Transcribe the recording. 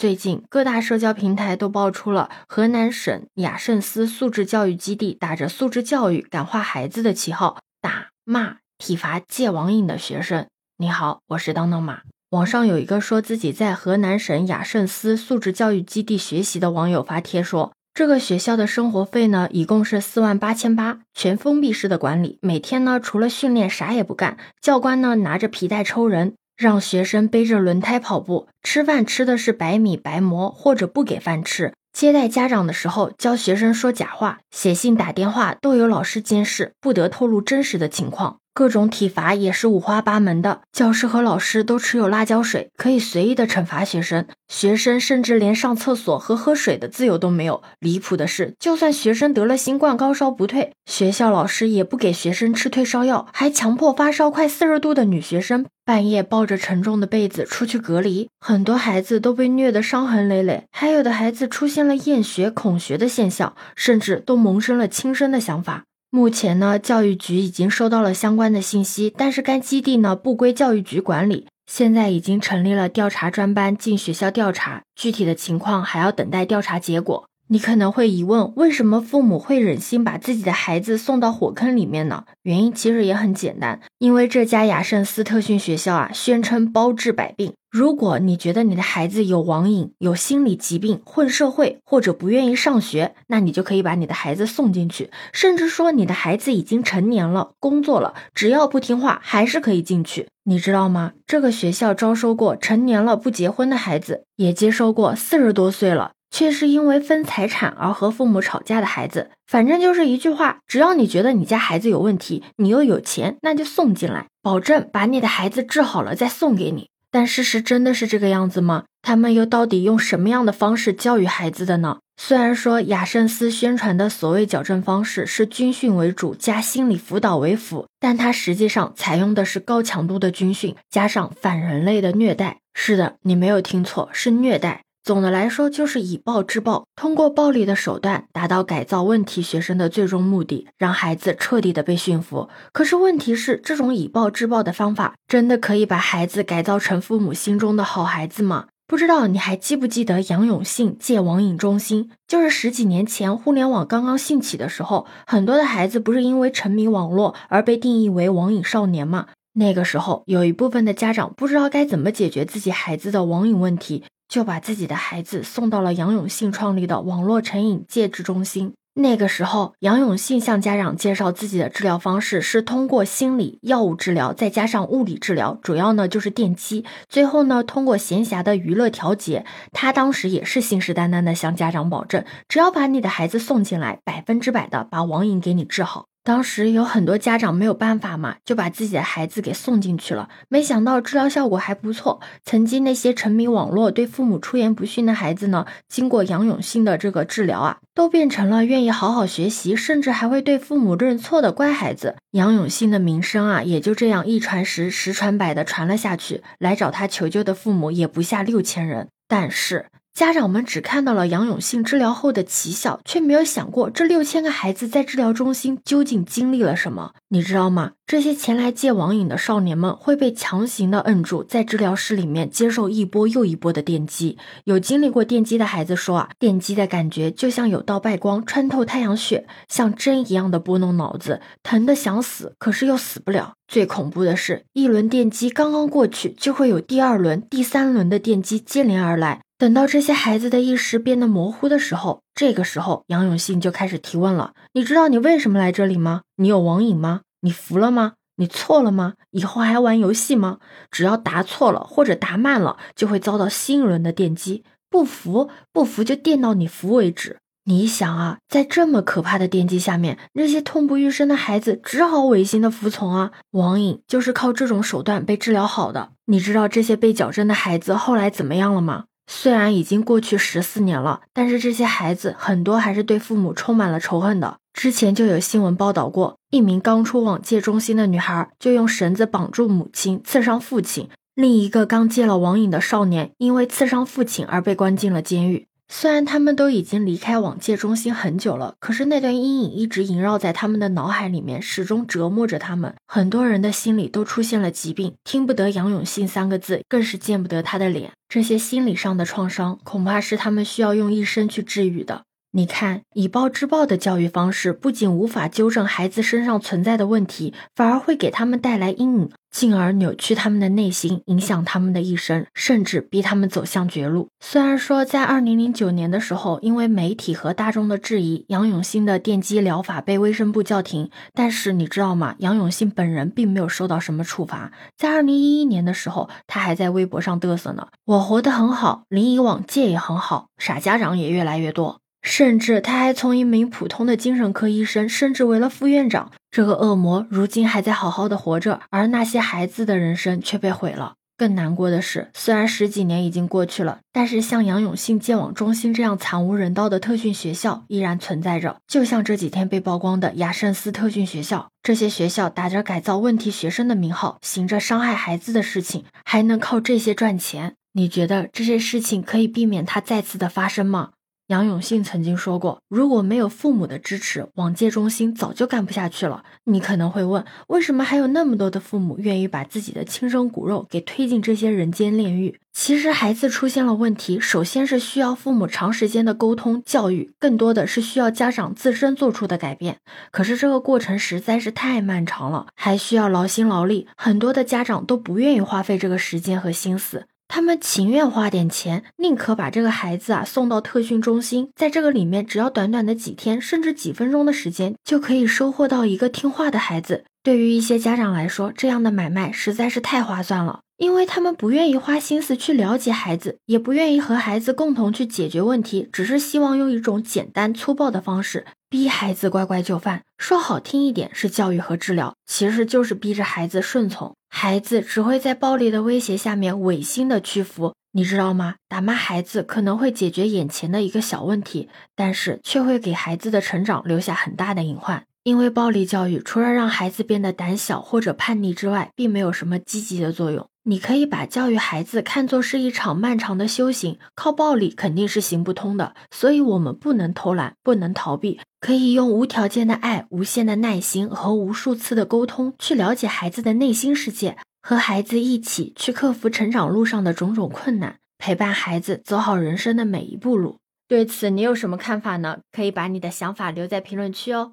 最近各大社交平台都爆出了河南省雅圣思素质教育基地打着素质教育、感化孩子的旗号，打骂、体罚戒网瘾的学生。你好，我是当当马。网上有一个说自己在河南省雅圣思素质教育基地学习的网友发帖说，这个学校的生活费呢，一共是四万八千八，全封闭式的管理，每天呢除了训练啥也不干，教官呢拿着皮带抽人。让学生背着轮胎跑步，吃饭吃的是白米白馍，或者不给饭吃。接待家长的时候，教学生说假话，写信打电话都有老师监视，不得透露真实的情况。各种体罚也是五花八门的，教师和老师都持有辣椒水，可以随意的惩罚学生。学生甚至连上厕所和喝水的自由都没有。离谱的是，就算学生得了新冠高烧不退，学校老师也不给学生吃退烧药，还强迫发烧快四十度的女学生半夜抱着沉重的被子出去隔离。很多孩子都被虐得伤痕累累，还有的孩子出现了厌学、恐学的现象，甚至都萌生了轻生的想法。目前呢，教育局已经收到了相关的信息，但是该基地呢不归教育局管理，现在已经成立了调查专班进学校调查，具体的情况还要等待调查结果。你可能会疑问，为什么父母会忍心把自己的孩子送到火坑里面呢？原因其实也很简单，因为这家雅圣斯特训学校啊，宣称包治百病。如果你觉得你的孩子有网瘾、有心理疾病、混社会或者不愿意上学，那你就可以把你的孩子送进去，甚至说你的孩子已经成年了、工作了，只要不听话，还是可以进去。你知道吗？这个学校招收过成年了不结婚的孩子，也接收过四十多岁了。却是因为分财产而和父母吵架的孩子，反正就是一句话：只要你觉得你家孩子有问题，你又有钱，那就送进来，保证把你的孩子治好了再送给你。但事实真的是这个样子吗？他们又到底用什么样的方式教育孩子的呢？虽然说雅圣斯宣传的所谓矫正方式是军训为主加心理辅导为辅，但它实际上采用的是高强度的军训加上反人类的虐待。是的，你没有听错，是虐待。总的来说，就是以暴制暴，通过暴力的手段达到改造问题学生的最终目的，让孩子彻底的被驯服。可是问题是，这种以暴制暴的方法，真的可以把孩子改造成父母心中的好孩子吗？不知道你还记不记得杨永信戒网瘾中心？就是十几年前互联网刚刚兴起的时候，很多的孩子不是因为沉迷网络而被定义为网瘾少年吗？那个时候，有一部分的家长不知道该怎么解决自己孩子的网瘾问题。就把自己的孩子送到了杨永信创立的网络成瘾戒治中心。那个时候，杨永信向家长介绍自己的治疗方式是通过心理、药物治疗，再加上物理治疗，主要呢就是电击。最后呢，通过闲暇的娱乐调节。他当时也是信誓旦旦的向家长保证，只要把你的孩子送进来，百分之百的把网瘾给你治好。当时有很多家长没有办法嘛，就把自己的孩子给送进去了。没想到治疗效果还不错。曾经那些沉迷网络、对父母出言不逊的孩子呢，经过杨永信的这个治疗啊，都变成了愿意好好学习，甚至还会对父母认错的乖孩子。杨永信的名声啊，也就这样一传十，十传百的传了下去。来找他求救的父母也不下六千人。但是。家长们只看到了杨永信治疗后的奇效，却没有想过这六千个孩子在治疗中心究竟经历了什么。你知道吗？这些前来戒网瘾的少年们会被强行的摁住在治疗室里面，接受一波又一波的电击。有经历过电击的孩子说啊，电击的感觉就像有道白光穿透太阳穴，像针一样的拨弄脑子，疼得想死，可是又死不了。最恐怖的是，一轮电击刚刚过去，就会有第二轮、第三轮的电击接连而来。等到这些孩子的意识变得模糊的时候，这个时候杨永信就开始提问了：“你知道你为什么来这里吗？你有网瘾吗？你服了吗？你错了吗？以后还玩游戏吗？只要答错了或者答慢了，就会遭到新一轮的电击。不服，不服就电到你服为止。你想啊，在这么可怕的电击下面，那些痛不欲生的孩子只好违心的服从啊。网瘾就是靠这种手段被治疗好的。你知道这些被矫正的孩子后来怎么样了吗？”虽然已经过去十四年了，但是这些孩子很多还是对父母充满了仇恨的。之前就有新闻报道过，一名刚出网戒中心的女孩就用绳子绑住母亲，刺伤父亲；另一个刚戒了网瘾的少年，因为刺伤父亲而被关进了监狱。虽然他们都已经离开网戒中心很久了，可是那段阴影一直萦绕在他们的脑海里面，始终折磨着他们。很多人的心里都出现了疾病，听不得杨永信三个字，更是见不得他的脸。这些心理上的创伤，恐怕是他们需要用一生去治愈的。你看，以暴制暴的教育方式，不仅无法纠正孩子身上存在的问题，反而会给他们带来阴影，进而扭曲他们的内心，影响他们的一生，甚至逼他们走向绝路。虽然说，在二零零九年的时候，因为媒体和大众的质疑，杨永信的电击疗法被卫生部叫停，但是你知道吗？杨永信本人并没有受到什么处罚。在二零一一年的时候，他还在微博上嘚瑟呢：“我活得很好，临沂网戒也很好，傻家长也越来越多。”甚至他还从一名普通的精神科医生升职为了副院长。这个恶魔如今还在好好的活着，而那些孩子的人生却被毁了。更难过的是，虽然十几年已经过去了，但是像杨永信戒网中心这样惨无人道的特训学校依然存在着。就像这几天被曝光的雅圣斯特训学校，这些学校打着改造问题学生的名号，行着伤害孩子的事情，还能靠这些赚钱。你觉得这些事情可以避免它再次的发生吗？杨永信曾经说过：“如果没有父母的支持，网戒中心早就干不下去了。”你可能会问，为什么还有那么多的父母愿意把自己的亲生骨肉给推进这些人间炼狱？其实，孩子出现了问题，首先是需要父母长时间的沟通教育，更多的是需要家长自身做出的改变。可是，这个过程实在是太漫长了，还需要劳心劳力，很多的家长都不愿意花费这个时间和心思。他们情愿花点钱，宁可把这个孩子啊送到特训中心，在这个里面，只要短短的几天，甚至几分钟的时间，就可以收获到一个听话的孩子。对于一些家长来说，这样的买卖实在是太划算了，因为他们不愿意花心思去了解孩子，也不愿意和孩子共同去解决问题，只是希望用一种简单粗暴的方式逼孩子乖乖就范。说好听一点是教育和治疗，其实就是逼着孩子顺从。孩子只会在暴力的威胁下面违心的屈服，你知道吗？打骂孩子可能会解决眼前的一个小问题，但是却会给孩子的成长留下很大的隐患。因为暴力教育除了让孩子变得胆小或者叛逆之外，并没有什么积极的作用。你可以把教育孩子看作是一场漫长的修行，靠暴力肯定是行不通的。所以，我们不能偷懒，不能逃避，可以用无条件的爱、无限的耐心和无数次的沟通，去了解孩子的内心世界，和孩子一起去克服成长路上的种种困难，陪伴孩子走好人生的每一步路。对此，你有什么看法呢？可以把你的想法留在评论区哦。